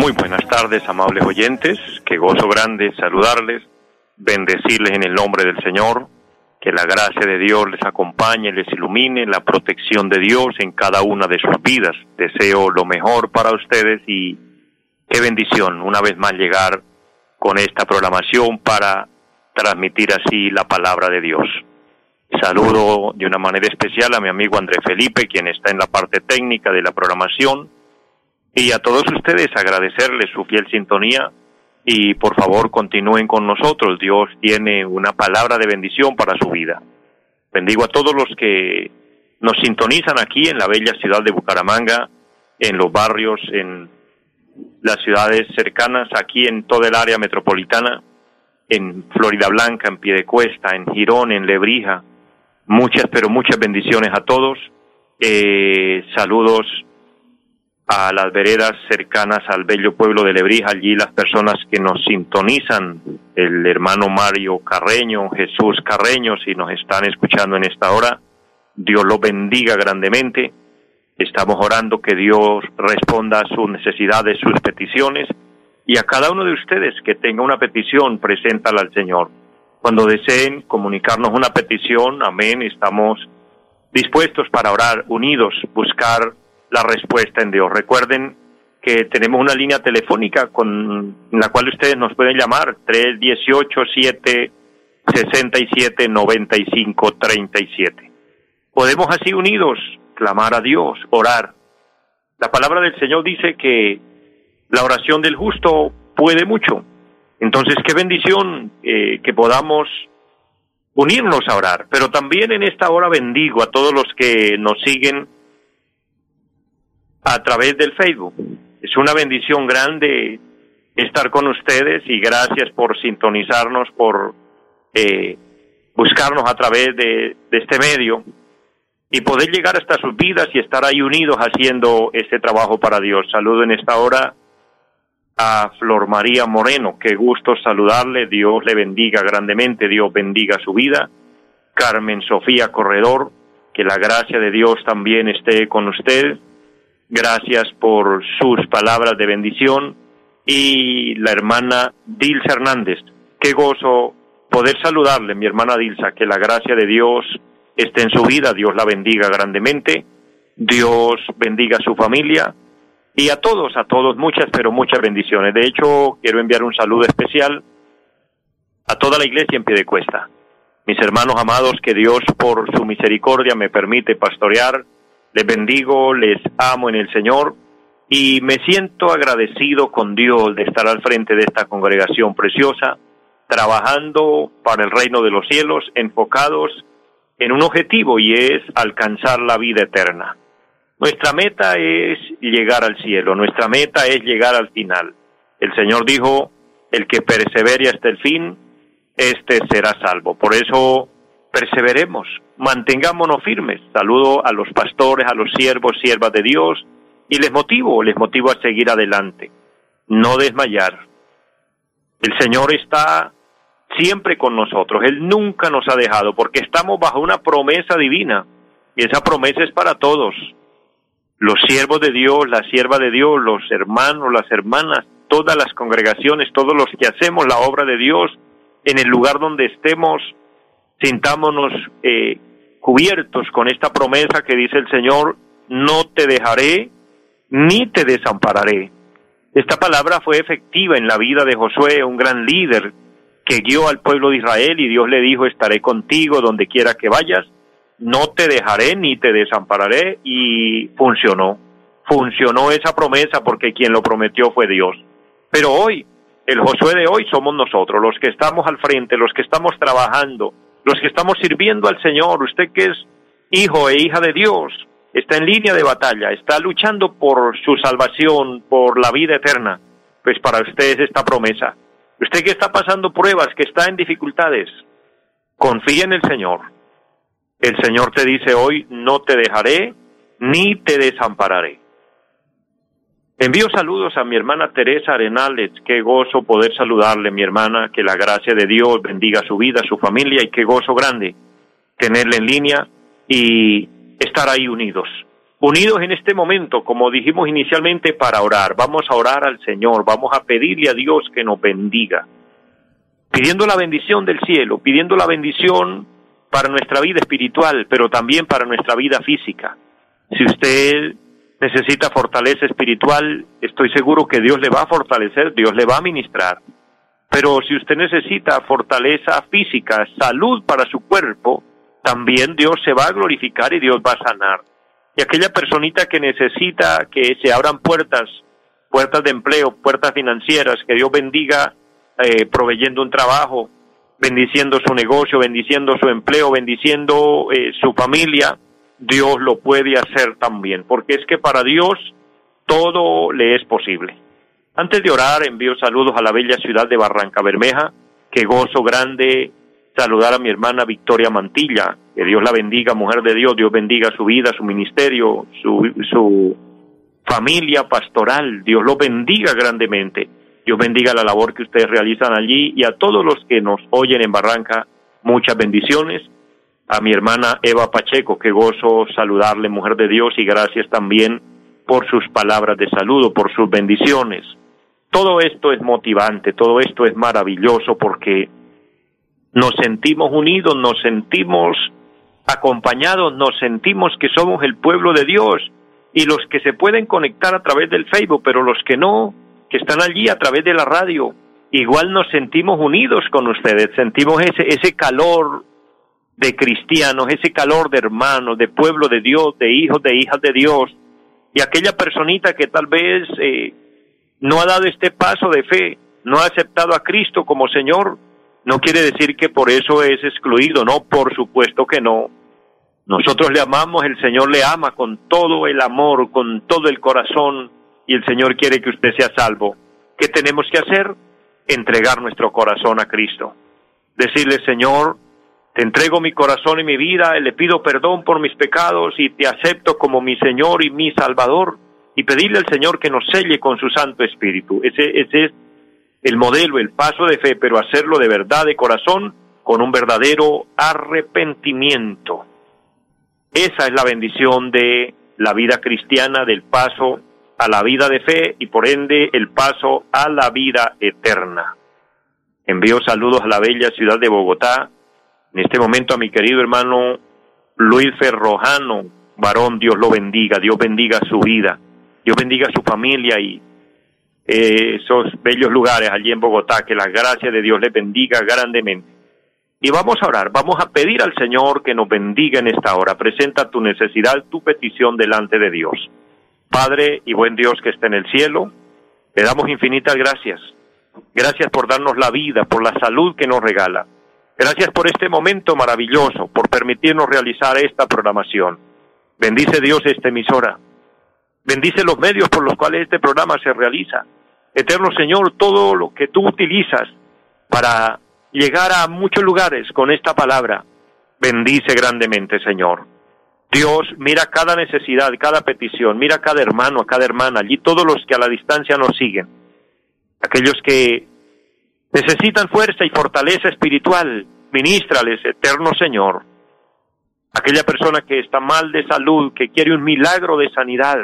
muy buenas tardes, amables oyentes. Qué gozo grande saludarles, bendecirles en el nombre del Señor. Que la gracia de Dios les acompañe, les ilumine, la protección de Dios en cada una de sus vidas. Deseo lo mejor para ustedes y qué bendición una vez más llegar con esta programación para transmitir así la palabra de Dios. Saludo de una manera especial a mi amigo André Felipe, quien está en la parte técnica de la programación y a todos ustedes agradecerles su fiel sintonía y por favor continúen con nosotros. Dios tiene una palabra de bendición para su vida. Bendigo a todos los que nos sintonizan aquí en la bella ciudad de Bucaramanga, en los barrios, en las ciudades cercanas, aquí en toda el área metropolitana, en Florida Blanca, en Piedecuesta, en Girón, en Lebrija. Muchas, pero muchas bendiciones a todos. Eh, saludos a las veredas cercanas al bello pueblo de Lebrija, allí las personas que nos sintonizan, el hermano Mario Carreño, Jesús Carreño, si nos están escuchando en esta hora, Dios lo bendiga grandemente. Estamos orando que Dios responda a sus necesidades, sus peticiones, y a cada uno de ustedes que tenga una petición, preséntala al Señor. Cuando deseen comunicarnos una petición, amén, estamos dispuestos para orar unidos, buscar la respuesta en Dios. Recuerden que tenemos una línea telefónica con la cual ustedes nos pueden llamar 318 7 67 95 37. Podemos así unidos clamar a Dios, orar. La palabra del Señor dice que la oración del justo puede mucho. Entonces, qué bendición eh, que podamos unirnos a orar. Pero también en esta hora bendigo a todos los que nos siguen a través del Facebook. Es una bendición grande estar con ustedes y gracias por sintonizarnos, por eh, buscarnos a través de, de, este medio y poder llegar hasta sus vidas y estar ahí unidos haciendo este trabajo para Dios. Saludo en esta hora a Flor María Moreno. Qué gusto saludarle. Dios le bendiga grandemente. Dios bendiga su vida. Carmen Sofía Corredor. Que la gracia de Dios también esté con usted Gracias por sus palabras de bendición. Y la hermana Dilsa Hernández. Qué gozo poder saludarle, mi hermana Dilsa, que la gracia de Dios esté en su vida, Dios la bendiga grandemente, Dios bendiga a su familia y a todos, a todos, muchas, pero muchas bendiciones. De hecho, quiero enviar un saludo especial a toda la iglesia en pie de cuesta. Mis hermanos amados, que Dios por su misericordia me permite pastorear les bendigo, les amo en el Señor y me siento agradecido con Dios de estar al frente de esta congregación preciosa, trabajando para el reino de los cielos, enfocados en un objetivo y es alcanzar la vida eterna. Nuestra meta es llegar al cielo, nuestra meta es llegar al final. El Señor dijo, el que persevere hasta el fin, este será salvo. Por eso perseveremos, mantengámonos firmes. Saludo a los pastores, a los siervos, siervas de Dios, y les motivo, les motivo a seguir adelante, no desmayar. El Señor está siempre con nosotros, Él nunca nos ha dejado, porque estamos bajo una promesa divina, y esa promesa es para todos. Los siervos de Dios, la sierva de Dios, los hermanos, las hermanas, todas las congregaciones, todos los que hacemos la obra de Dios, en el lugar donde estemos, sintámonos eh, cubiertos con esta promesa que dice el Señor, no te dejaré ni te desampararé. Esta palabra fue efectiva en la vida de Josué, un gran líder que guió al pueblo de Israel y Dios le dijo, estaré contigo donde quiera que vayas, no te dejaré ni te desampararé y funcionó. Funcionó esa promesa porque quien lo prometió fue Dios. Pero hoy, el Josué de hoy somos nosotros, los que estamos al frente, los que estamos trabajando, los que estamos sirviendo al Señor, usted que es hijo e hija de Dios, está en línea de batalla, está luchando por su salvación, por la vida eterna, pues para usted es esta promesa. Usted que está pasando pruebas, que está en dificultades, confía en el Señor. El Señor te dice hoy, no te dejaré ni te desampararé. Envío saludos a mi hermana Teresa Arenales, qué gozo poder saludarle, mi hermana, que la gracia de Dios bendiga su vida, su familia y qué gozo grande tenerle en línea y estar ahí unidos. Unidos en este momento, como dijimos inicialmente, para orar. Vamos a orar al Señor, vamos a pedirle a Dios que nos bendiga, pidiendo la bendición del cielo, pidiendo la bendición para nuestra vida espiritual, pero también para nuestra vida física. Si usted necesita fortaleza espiritual, estoy seguro que Dios le va a fortalecer, Dios le va a ministrar. Pero si usted necesita fortaleza física, salud para su cuerpo, también Dios se va a glorificar y Dios va a sanar. Y aquella personita que necesita que se abran puertas, puertas de empleo, puertas financieras, que Dios bendiga eh, proveyendo un trabajo, bendiciendo su negocio, bendiciendo su empleo, bendiciendo eh, su familia, Dios lo puede hacer también, porque es que para Dios todo le es posible. Antes de orar, envío saludos a la bella ciudad de Barranca Bermeja, que gozo grande saludar a mi hermana Victoria Mantilla, que Dios la bendiga, mujer de Dios, Dios bendiga su vida, su ministerio, su, su familia pastoral, Dios lo bendiga grandemente, Dios bendiga la labor que ustedes realizan allí y a todos los que nos oyen en Barranca, muchas bendiciones. A mi hermana Eva Pacheco, que gozo saludarle, mujer de Dios, y gracias también por sus palabras de saludo, por sus bendiciones. Todo esto es motivante, todo esto es maravilloso porque nos sentimos unidos, nos sentimos acompañados, nos sentimos que somos el pueblo de Dios y los que se pueden conectar a través del Facebook, pero los que no, que están allí a través de la radio, igual nos sentimos unidos con ustedes, sentimos ese, ese calor de cristianos, ese calor de hermanos, de pueblo de Dios, de hijos, de hijas de Dios, y aquella personita que tal vez eh, no ha dado este paso de fe, no ha aceptado a Cristo como Señor, no quiere decir que por eso es excluido, no, por supuesto que no. Nosotros le amamos, el Señor le ama con todo el amor, con todo el corazón, y el Señor quiere que usted sea salvo. ¿Qué tenemos que hacer? Entregar nuestro corazón a Cristo. Decirle, Señor, te entrego mi corazón y mi vida, le pido perdón por mis pecados y te acepto como mi Señor y mi Salvador. Y pedirle al Señor que nos selle con su Santo Espíritu. Ese, ese es el modelo, el paso de fe, pero hacerlo de verdad, de corazón, con un verdadero arrepentimiento. Esa es la bendición de la vida cristiana, del paso a la vida de fe y por ende el paso a la vida eterna. Envío saludos a la bella ciudad de Bogotá, en este momento a mi querido hermano Luis Ferrojano, varón, Dios lo bendiga, Dios bendiga su vida, Dios bendiga su familia y eh, esos bellos lugares allí en Bogotá, que la gracia de Dios les bendiga grandemente. Y vamos a orar, vamos a pedir al Señor que nos bendiga en esta hora. Presenta tu necesidad, tu petición delante de Dios. Padre y buen Dios que está en el cielo, le damos infinitas gracias. Gracias por darnos la vida, por la salud que nos regala. Gracias por este momento maravilloso, por permitirnos realizar esta programación. Bendice Dios esta emisora. Bendice los medios por los cuales este programa se realiza. Eterno Señor, todo lo que tú utilizas para llegar a muchos lugares con esta palabra, bendice grandemente, Señor. Dios, mira cada necesidad, cada petición, mira cada hermano, a cada hermana, allí todos los que a la distancia nos siguen, aquellos que necesitan fuerza y fortaleza espiritual, ministrales, eterno Señor. Aquella persona que está mal de salud, que quiere un milagro de sanidad,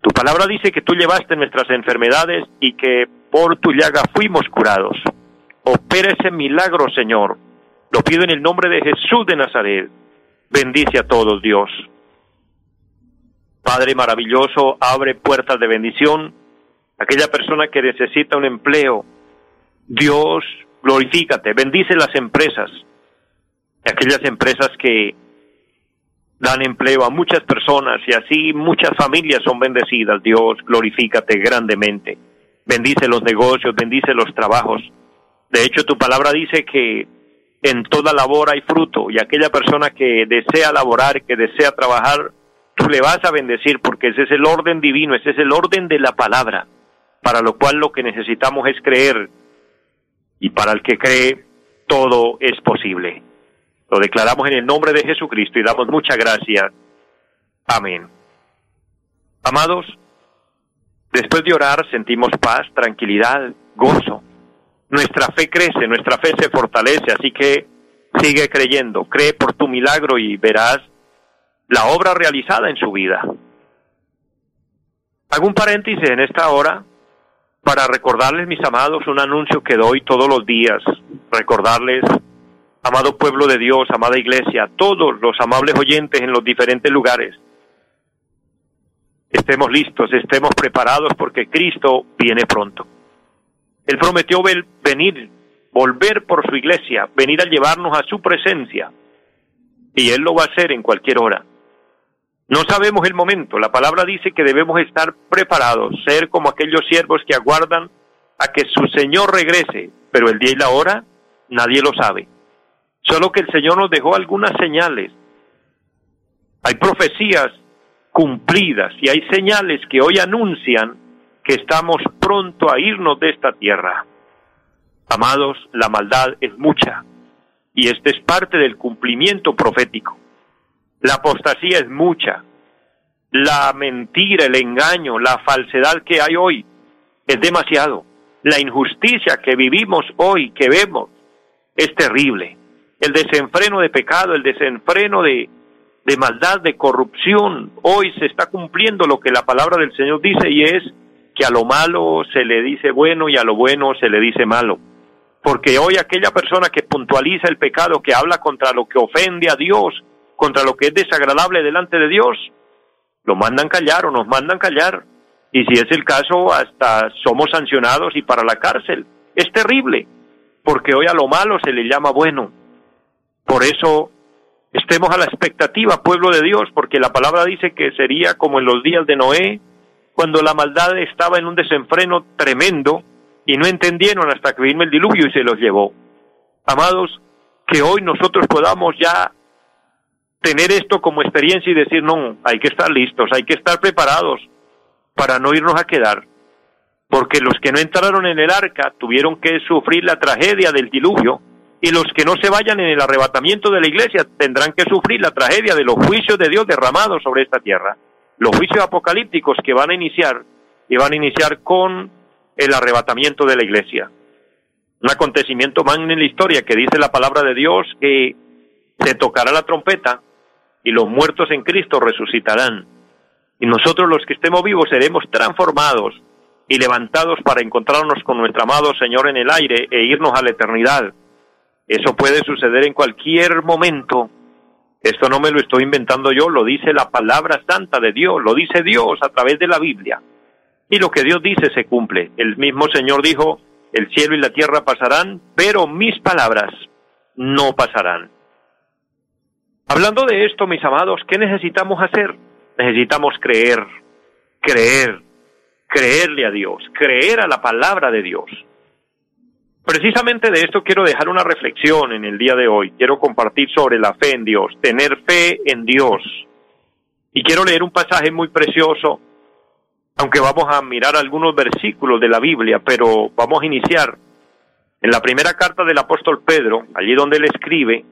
tu palabra dice que tú llevaste nuestras enfermedades y que por tu llaga fuimos curados. Opera ese milagro, Señor. Lo pido en el nombre de Jesús de Nazaret. Bendice a todos, Dios. Padre maravilloso, abre puertas de bendición. Aquella persona que necesita un empleo, Dios, glorifícate, bendice las empresas. Aquellas empresas que dan empleo a muchas personas y así muchas familias son bendecidas. Dios, glorifícate grandemente. Bendice los negocios, bendice los trabajos. De hecho, tu palabra dice que en toda labor hay fruto y aquella persona que desea laborar, que desea trabajar, tú le vas a bendecir porque ese es el orden divino, ese es el orden de la palabra, para lo cual lo que necesitamos es creer y para el que cree todo es posible. Lo declaramos en el nombre de Jesucristo y damos muchas gracias. Amén. Amados, después de orar sentimos paz, tranquilidad, gozo. Nuestra fe crece, nuestra fe se fortalece, así que sigue creyendo, cree por tu milagro y verás la obra realizada en su vida. Hago un paréntesis en esta hora para recordarles, mis amados, un anuncio que doy todos los días, recordarles, amado pueblo de Dios, amada iglesia, todos los amables oyentes en los diferentes lugares, estemos listos, estemos preparados porque Cristo viene pronto. Él prometió venir, volver por su iglesia, venir a llevarnos a su presencia, y Él lo va a hacer en cualquier hora. No sabemos el momento. La palabra dice que debemos estar preparados, ser como aquellos siervos que aguardan a que su Señor regrese, pero el día y la hora nadie lo sabe. Solo que el Señor nos dejó algunas señales. Hay profecías cumplidas y hay señales que hoy anuncian que estamos pronto a irnos de esta tierra. Amados, la maldad es mucha y este es parte del cumplimiento profético. La apostasía es mucha. La mentira, el engaño, la falsedad que hay hoy es demasiado. La injusticia que vivimos hoy, que vemos, es terrible. El desenfreno de pecado, el desenfreno de, de maldad, de corrupción, hoy se está cumpliendo lo que la palabra del Señor dice y es que a lo malo se le dice bueno y a lo bueno se le dice malo. Porque hoy aquella persona que puntualiza el pecado, que habla contra lo que ofende a Dios, contra lo que es desagradable delante de Dios, lo mandan callar o nos mandan callar. Y si es el caso, hasta somos sancionados y para la cárcel. Es terrible, porque hoy a lo malo se le llama bueno. Por eso estemos a la expectativa, pueblo de Dios, porque la palabra dice que sería como en los días de Noé, cuando la maldad estaba en un desenfreno tremendo y no entendieron hasta que vino el diluvio y se los llevó. Amados, que hoy nosotros podamos ya tener esto como experiencia y decir, no, hay que estar listos, hay que estar preparados para no irnos a quedar. Porque los que no entraron en el arca tuvieron que sufrir la tragedia del diluvio y los que no se vayan en el arrebatamiento de la iglesia tendrán que sufrir la tragedia de los juicios de Dios derramados sobre esta tierra. Los juicios apocalípticos que van a iniciar y van a iniciar con el arrebatamiento de la iglesia. Un acontecimiento magno en la historia que dice la palabra de Dios que se tocará la trompeta y los muertos en Cristo resucitarán. Y nosotros los que estemos vivos seremos transformados y levantados para encontrarnos con nuestro amado Señor en el aire e irnos a la eternidad. Eso puede suceder en cualquier momento. Esto no me lo estoy inventando yo, lo dice la palabra santa de Dios, lo dice Dios a través de la Biblia. Y lo que Dios dice se cumple. El mismo Señor dijo, el cielo y la tierra pasarán, pero mis palabras no pasarán. Hablando de esto, mis amados, ¿qué necesitamos hacer? Necesitamos creer, creer, creerle a Dios, creer a la palabra de Dios. Precisamente de esto quiero dejar una reflexión en el día de hoy. Quiero compartir sobre la fe en Dios, tener fe en Dios. Y quiero leer un pasaje muy precioso, aunque vamos a mirar algunos versículos de la Biblia, pero vamos a iniciar en la primera carta del apóstol Pedro, allí donde él escribe,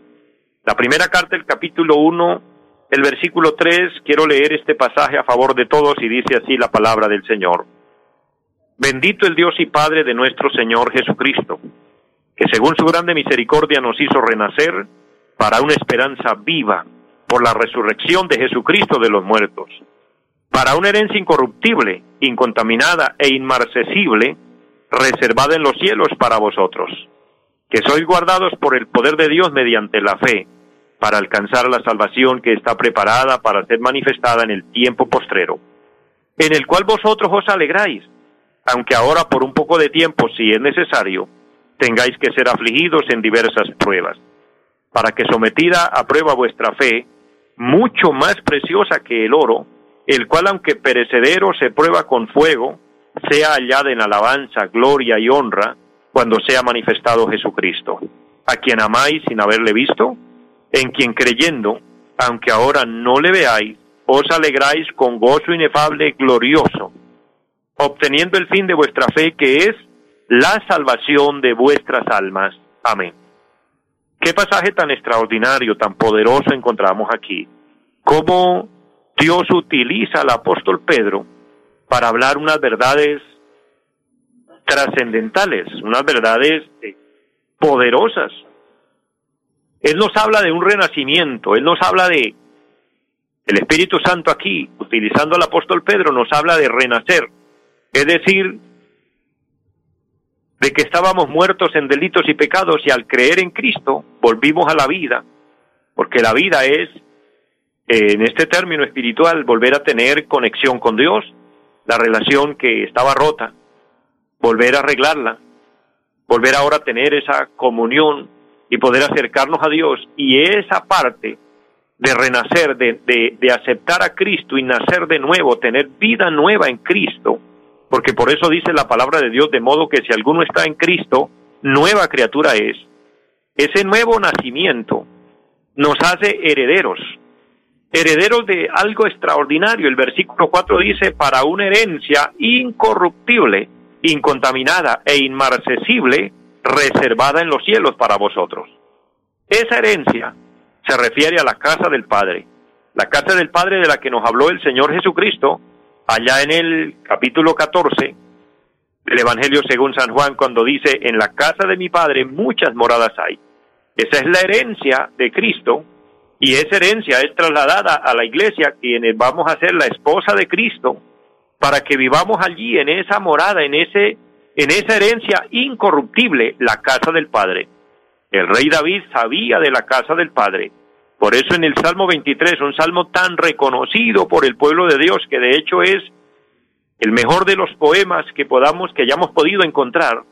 la primera carta, el capítulo 1, el versículo 3, quiero leer este pasaje a favor de todos y dice así la palabra del Señor. Bendito el Dios y Padre de nuestro Señor Jesucristo, que según su grande misericordia nos hizo renacer para una esperanza viva por la resurrección de Jesucristo de los muertos, para una herencia incorruptible, incontaminada e inmarcesible, reservada en los cielos para vosotros, que sois guardados por el poder de Dios mediante la fe para alcanzar la salvación que está preparada para ser manifestada en el tiempo postrero, en el cual vosotros os alegráis, aunque ahora por un poco de tiempo, si es necesario, tengáis que ser afligidos en diversas pruebas, para que sometida a prueba vuestra fe, mucho más preciosa que el oro, el cual aunque perecedero se prueba con fuego, sea hallada en alabanza, gloria y honra, cuando sea manifestado Jesucristo, a quien amáis sin haberle visto, en quien creyendo, aunque ahora no le veáis, os alegráis con gozo inefable, glorioso, obteniendo el fin de vuestra fe, que es la salvación de vuestras almas. Amén. Qué pasaje tan extraordinario, tan poderoso encontramos aquí. Cómo Dios utiliza al apóstol Pedro para hablar unas verdades trascendentales, unas verdades eh, poderosas. Él nos habla de un renacimiento, Él nos habla de el Espíritu Santo aquí, utilizando al apóstol Pedro, nos habla de renacer, es decir, de que estábamos muertos en delitos y pecados y al creer en Cristo volvimos a la vida, porque la vida es, eh, en este término espiritual, volver a tener conexión con Dios, la relación que estaba rota, volver a arreglarla, volver ahora a tener esa comunión y poder acercarnos a Dios y esa parte de renacer, de, de, aceptar a Cristo y nacer de nuevo, tener vida nueva en Cristo, porque por eso dice la palabra de Dios, de modo que si alguno está en Cristo, nueva criatura es. Ese nuevo nacimiento nos hace herederos, herederos de algo extraordinario. El versículo 4 dice, para una herencia incorruptible, incontaminada e inmarcesible, reservada en los cielos para vosotros. Esa herencia se refiere a la casa del Padre, la casa del Padre de la que nos habló el Señor Jesucristo allá en el capítulo 14 del Evangelio según San Juan cuando dice, en la casa de mi Padre muchas moradas hay. Esa es la herencia de Cristo y esa herencia es trasladada a la iglesia, quienes vamos a ser la esposa de Cristo, para que vivamos allí en esa morada, en ese en esa herencia incorruptible, la casa del Padre. El rey David sabía de la casa del Padre. Por eso en el Salmo 23, un salmo tan reconocido por el pueblo de Dios, que de hecho es el mejor de los poemas que podamos, que hayamos podido encontrar,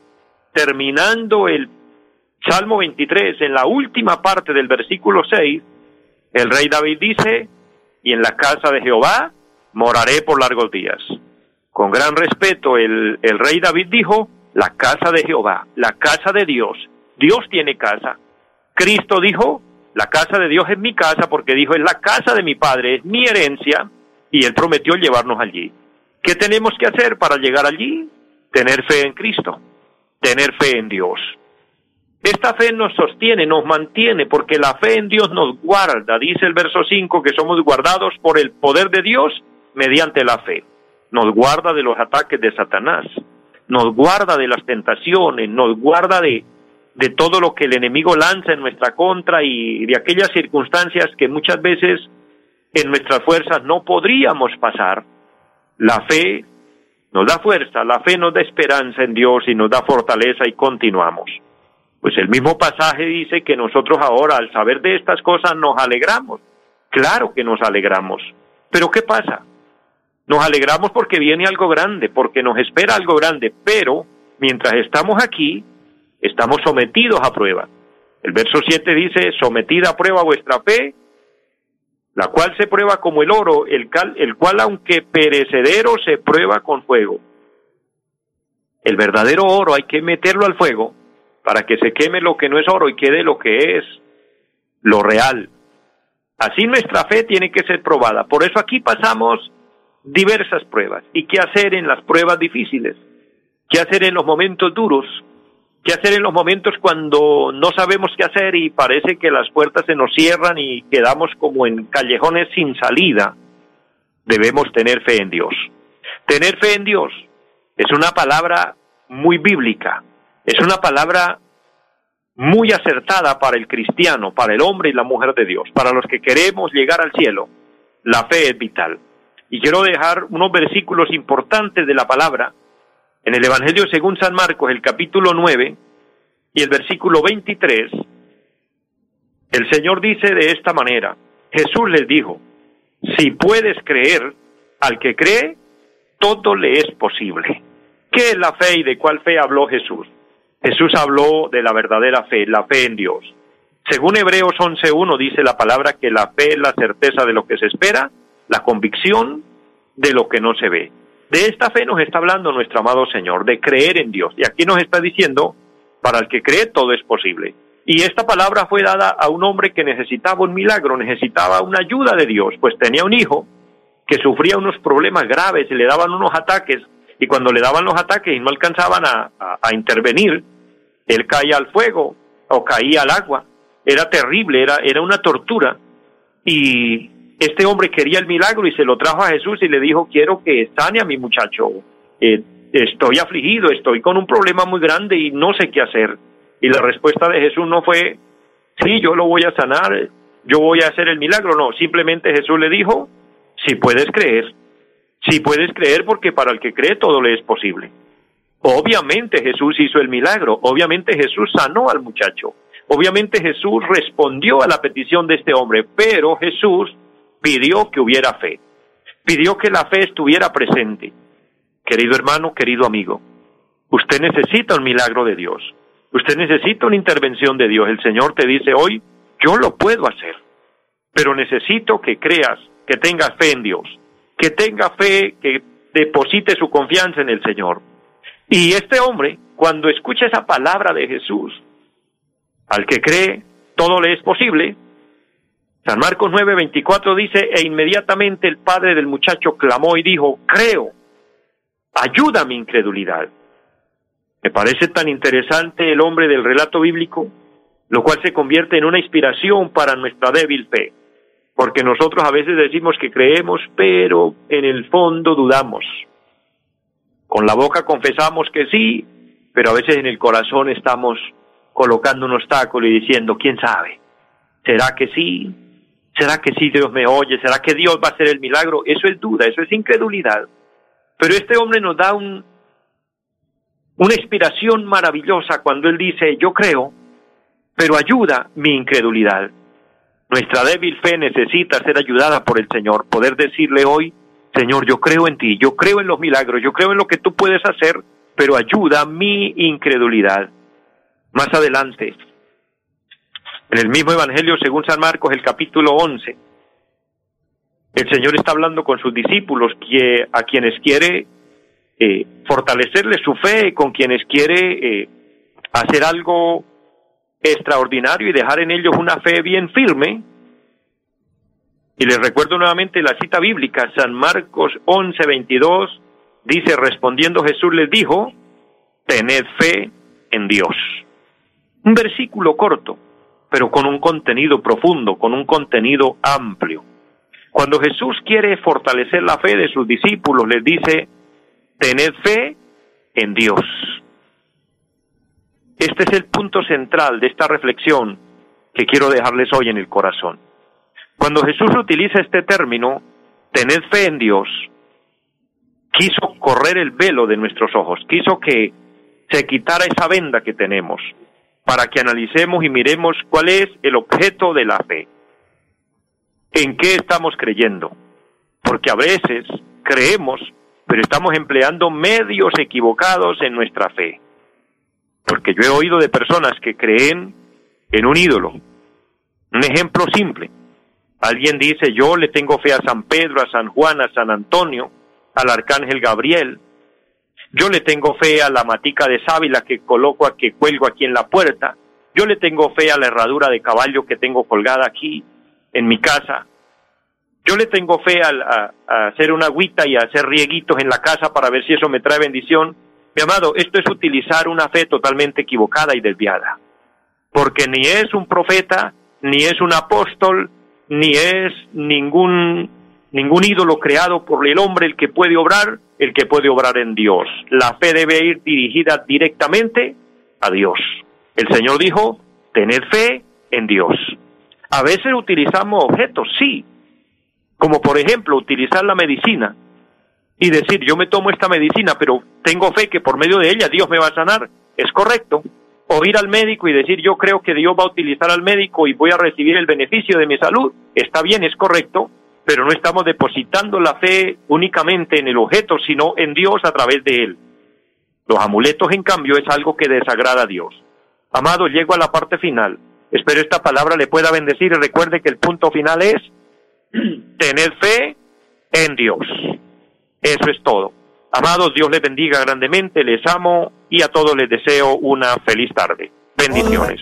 terminando el Salmo 23, en la última parte del versículo 6, el rey David dice, y en la casa de Jehová moraré por largos días. Con gran respeto, el, rey David dijo, la casa de Jehová, la casa de Dios. Dios tiene casa. Cristo dijo, la casa de Dios es mi casa porque dijo, es la casa de mi Padre, es mi herencia, y Él prometió llevarnos allí. ¿Qué tenemos que hacer para llegar allí? Tener fe en Cristo, tener fe en Dios. Esta fe nos sostiene, nos mantiene, porque la fe en Dios nos guarda. Dice el verso 5 que somos guardados por el poder de Dios mediante la fe nos guarda de los ataques de Satanás, nos guarda de las tentaciones, nos guarda de, de todo lo que el enemigo lanza en nuestra contra y de aquellas circunstancias que muchas veces en nuestras fuerzas no podríamos pasar. La fe nos da fuerza, la fe nos da esperanza en Dios y nos da fortaleza y continuamos. Pues el mismo pasaje dice que nosotros ahora al saber de estas cosas nos alegramos. Claro que nos alegramos. Pero ¿qué pasa? Nos alegramos porque viene algo grande, porque nos espera algo grande, pero mientras estamos aquí, estamos sometidos a prueba. El verso 7 dice, sometida a prueba vuestra fe, la cual se prueba como el oro, el, el cual aunque perecedero se prueba con fuego. El verdadero oro hay que meterlo al fuego para que se queme lo que no es oro y quede lo que es lo real. Así nuestra fe tiene que ser probada. Por eso aquí pasamos diversas pruebas. ¿Y qué hacer en las pruebas difíciles? ¿Qué hacer en los momentos duros? ¿Qué hacer en los momentos cuando no sabemos qué hacer y parece que las puertas se nos cierran y quedamos como en callejones sin salida? Debemos tener fe en Dios. Tener fe en Dios es una palabra muy bíblica, es una palabra muy acertada para el cristiano, para el hombre y la mujer de Dios, para los que queremos llegar al cielo. La fe es vital. Y quiero dejar unos versículos importantes de la palabra en el Evangelio según San Marcos, el capítulo 9 y el versículo 23. El Señor dice de esta manera, Jesús les dijo, si puedes creer, al que cree, todo le es posible. ¿Qué es la fe y de cuál fe habló Jesús? Jesús habló de la verdadera fe, la fe en Dios. Según Hebreos 11.1 dice la palabra que la fe es la certeza de lo que se espera la convicción de lo que no se ve. De esta fe nos está hablando nuestro amado Señor, de creer en Dios. Y aquí nos está diciendo, para el que cree todo es posible. Y esta palabra fue dada a un hombre que necesitaba un milagro, necesitaba una ayuda de Dios, pues tenía un hijo que sufría unos problemas graves, se le daban unos ataques y cuando le daban los ataques y no alcanzaban a, a intervenir, él caía al fuego o caía al agua. Era terrible, era, era una tortura. Y este hombre quería el milagro y se lo trajo a Jesús y le dijo, quiero que sane a mi muchacho. Eh, estoy afligido, estoy con un problema muy grande y no sé qué hacer. Y la respuesta de Jesús no fue, sí, yo lo voy a sanar, yo voy a hacer el milagro. No, simplemente Jesús le dijo, si puedes creer, si puedes creer porque para el que cree todo le es posible. Obviamente Jesús hizo el milagro, obviamente Jesús sanó al muchacho, obviamente Jesús respondió a la petición de este hombre, pero Jesús pidió que hubiera fe, pidió que la fe estuviera presente. Querido hermano, querido amigo, usted necesita un milagro de Dios, usted necesita una intervención de Dios. El Señor te dice hoy, yo lo puedo hacer, pero necesito que creas, que tengas fe en Dios, que tenga fe, que deposite su confianza en el Señor. Y este hombre, cuando escucha esa palabra de Jesús, al que cree, todo le es posible, San Marcos 9:24 dice, e inmediatamente el padre del muchacho clamó y dijo, creo, ayuda mi incredulidad. Me parece tan interesante el hombre del relato bíblico, lo cual se convierte en una inspiración para nuestra débil fe, porque nosotros a veces decimos que creemos, pero en el fondo dudamos. Con la boca confesamos que sí, pero a veces en el corazón estamos colocando un obstáculo y diciendo, ¿quién sabe? ¿Será que sí? ¿Será que sí Dios me oye? ¿Será que Dios va a hacer el milagro? Eso es duda, eso es incredulidad. Pero este hombre nos da un, una inspiración maravillosa cuando él dice, yo creo, pero ayuda mi incredulidad. Nuestra débil fe necesita ser ayudada por el Señor, poder decirle hoy, Señor, yo creo en ti, yo creo en los milagros, yo creo en lo que tú puedes hacer, pero ayuda mi incredulidad. Más adelante, en el mismo Evangelio según San Marcos, el capítulo 11, el Señor está hablando con sus discípulos que, a quienes quiere eh, fortalecerle su fe, con quienes quiere eh, hacer algo extraordinario y dejar en ellos una fe bien firme. Y les recuerdo nuevamente la cita bíblica, San Marcos 11, 22, dice, respondiendo Jesús les dijo, tened fe en Dios. Un versículo corto, pero con un contenido profundo, con un contenido amplio. Cuando Jesús quiere fortalecer la fe de sus discípulos, les dice, tened fe en Dios. Este es el punto central de esta reflexión que quiero dejarles hoy en el corazón. Cuando Jesús utiliza este término, tened fe en Dios, quiso correr el velo de nuestros ojos, quiso que se quitara esa venda que tenemos, para que analicemos y miremos cuál es el objeto de la fe. ¿En qué estamos creyendo? Porque a veces creemos, pero estamos empleando medios equivocados en nuestra fe. Porque yo he oído de personas que creen en un ídolo. Un ejemplo simple. Alguien dice, yo le tengo fe a San Pedro, a San Juan, a San Antonio, al arcángel Gabriel, yo le tengo fe a la matica de sábila que coloco, que cuelgo aquí en la puerta. Yo le tengo fe a la herradura de caballo que tengo colgada aquí en mi casa. Yo le tengo fe a, a, hacer una agüita y a hacer rieguitos en la casa para ver si eso me trae bendición. Mi amado, esto es utilizar una fe totalmente equivocada y desviada. Porque ni es un profeta, ni es un apóstol, ni es ningún ningún ídolo creado por el hombre el que puede obrar, el que puede obrar en Dios. La fe debe ir dirigida directamente a Dios. El Señor dijo, tened fe en Dios. A veces utilizamos objetos, sí, como por ejemplo utilizar la medicina y decir, yo me tomo esta medicina, pero tengo fe que por medio de ella Dios me va a sanar, es correcto. O ir al médico y decir, yo creo que Dios va a utilizar al médico y voy a recibir el beneficio de mi salud, está bien, es correcto, pero no estamos depositando la fe únicamente en el objeto, sino en Dios a través de él. Los amuletos, en cambio, es algo que desagrada a Dios. Amado, llego a la parte final. Espero esta palabra le pueda bendecir y recuerde que el punto final es tener fe en Dios. Eso es todo. Amados, Dios les bendiga grandemente, les amo y a todos les deseo una feliz tarde. Bendiciones.